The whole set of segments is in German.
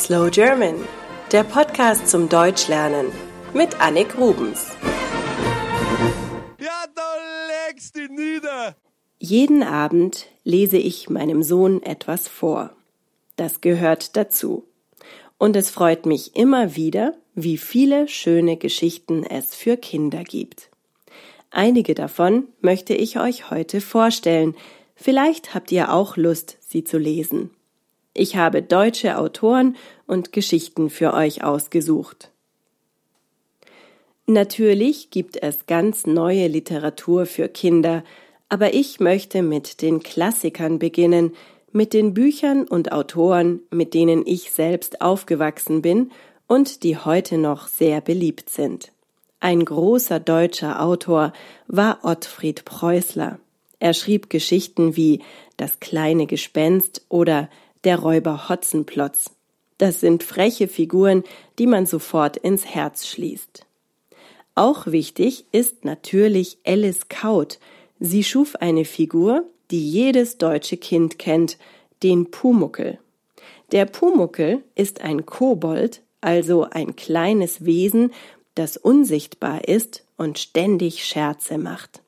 Slow German, der Podcast zum Deutschlernen mit Annik Rubens. Ja, da legst du nieder. Jeden Abend lese ich meinem Sohn etwas vor. Das gehört dazu. Und es freut mich immer wieder, wie viele schöne Geschichten es für Kinder gibt. Einige davon möchte ich euch heute vorstellen. Vielleicht habt ihr auch Lust, sie zu lesen. Ich habe deutsche Autoren und Geschichten für euch ausgesucht. Natürlich gibt es ganz neue Literatur für Kinder, aber ich möchte mit den Klassikern beginnen, mit den Büchern und Autoren, mit denen ich selbst aufgewachsen bin und die heute noch sehr beliebt sind. Ein großer deutscher Autor war Ottfried Preußler. Er schrieb Geschichten wie Das kleine Gespenst oder Der Räuber Hotzenplotz. Das sind freche Figuren, die man sofort ins Herz schließt. Auch wichtig ist natürlich Alice Kaut. Sie schuf eine Figur, die jedes deutsche Kind kennt, den Pumuckel. Der Pumuckel ist ein Kobold, also ein kleines Wesen, das unsichtbar ist und ständig Scherze macht.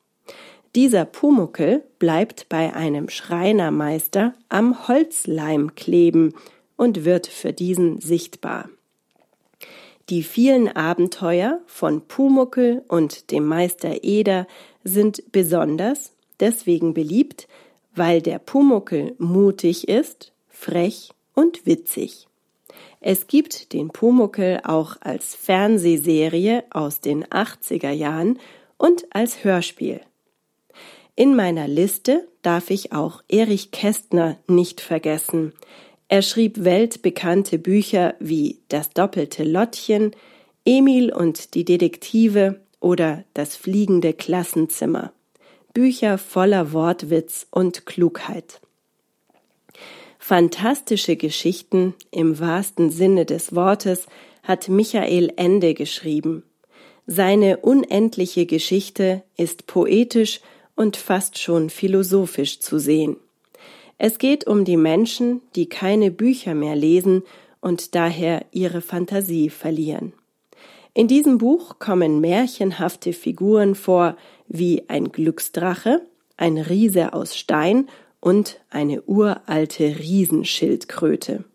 Dieser Pumuckel bleibt bei einem Schreinermeister am Holzleim kleben und wird für diesen sichtbar. Die vielen Abenteuer von Pumuckel und dem Meister Eder sind besonders deswegen beliebt, weil der Pumuckel mutig ist, frech und witzig. Es gibt den Pumuckel auch als Fernsehserie aus den 80er Jahren und als Hörspiel. In meiner Liste darf ich auch Erich Kästner nicht vergessen. Er schrieb weltbekannte Bücher wie Das doppelte Lottchen, Emil und die Detektive oder Das fliegende Klassenzimmer. Bücher voller Wortwitz und Klugheit. Fantastische Geschichten im wahrsten Sinne des Wortes hat Michael Ende geschrieben. Seine unendliche Geschichte ist poetisch und fast schon philosophisch zu sehen. Es geht um die Menschen, die keine Bücher mehr lesen und daher ihre Fantasie verlieren. In diesem Buch kommen märchenhafte Figuren vor, wie ein Glücksdrache, ein Riese aus Stein und eine uralte Riesenschildkröte.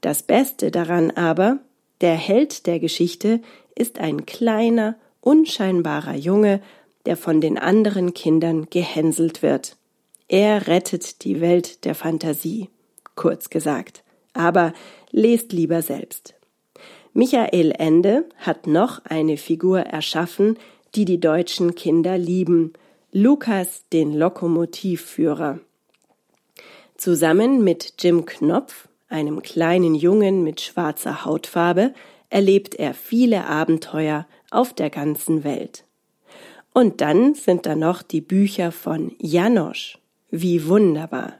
Das Beste daran aber, der Held der Geschichte ist ein kleiner, unscheinbarer Junge, der von den anderen Kindern gehänselt wird. Er rettet die Welt der Fantasie, kurz gesagt. Aber lest lieber selbst. Michael Ende hat noch eine Figur erschaffen, die die deutschen Kinder lieben, Lukas den Lokomotivführer. Zusammen mit Jim Knopf, einem kleinen Jungen mit schwarzer Hautfarbe, erlebt er viele Abenteuer auf der ganzen Welt. Und dann sind da noch die Bücher von Janosch. Wie wunderbar.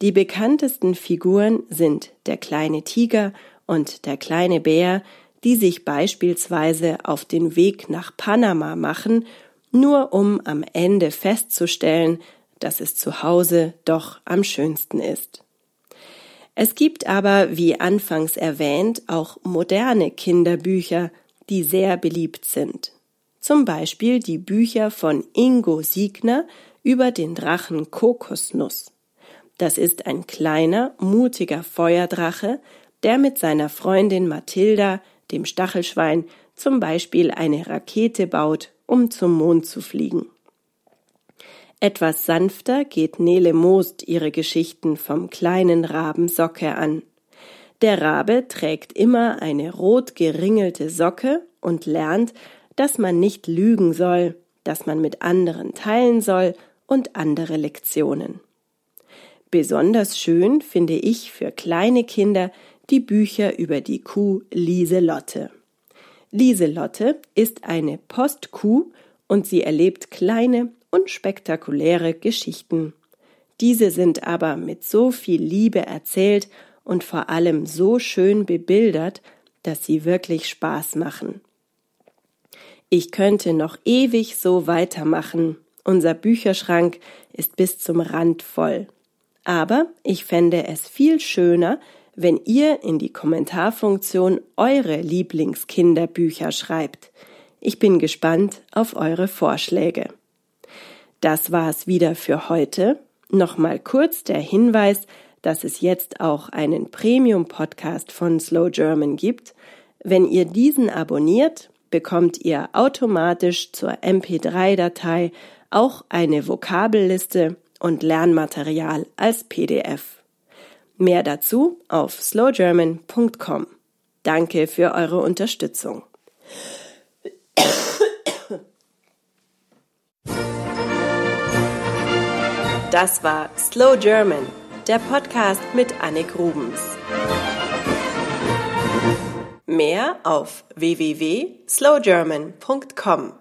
Die bekanntesten Figuren sind der kleine Tiger und der kleine Bär, die sich beispielsweise auf den Weg nach Panama machen, nur um am Ende festzustellen, dass es zu Hause doch am schönsten ist. Es gibt aber, wie anfangs erwähnt, auch moderne Kinderbücher, die sehr beliebt sind. Zum Beispiel die Bücher von Ingo Siegner über den Drachen Kokosnuss. Das ist ein kleiner, mutiger Feuerdrache, der mit seiner Freundin Mathilda, dem Stachelschwein, zum Beispiel eine Rakete baut, um zum Mond zu fliegen. Etwas sanfter geht Nele Most ihre Geschichten vom kleinen Raben Socke an. Der Rabe trägt immer eine rot geringelte Socke und lernt, dass man nicht lügen soll, dass man mit anderen teilen soll und andere Lektionen. Besonders schön finde ich für kleine Kinder die Bücher über die Kuh Lieselotte. Lieselotte ist eine Postkuh und sie erlebt kleine und spektakuläre Geschichten. Diese sind aber mit so viel Liebe erzählt und vor allem so schön bebildert, dass sie wirklich Spaß machen. Ich könnte noch ewig so weitermachen. Unser Bücherschrank ist bis zum Rand voll. Aber ich fände es viel schöner, wenn ihr in die Kommentarfunktion eure Lieblingskinderbücher schreibt. Ich bin gespannt auf eure Vorschläge. Das war's wieder für heute. Nochmal kurz der Hinweis, dass es jetzt auch einen Premium-Podcast von Slow German gibt. Wenn ihr diesen abonniert, bekommt ihr automatisch zur MP3-Datei auch eine Vokabelliste und Lernmaterial als PDF. Mehr dazu auf slowgerman.com. Danke für eure Unterstützung. Das war Slow German, der Podcast mit Annik Rubens. Mehr auf www.slowgerman.com.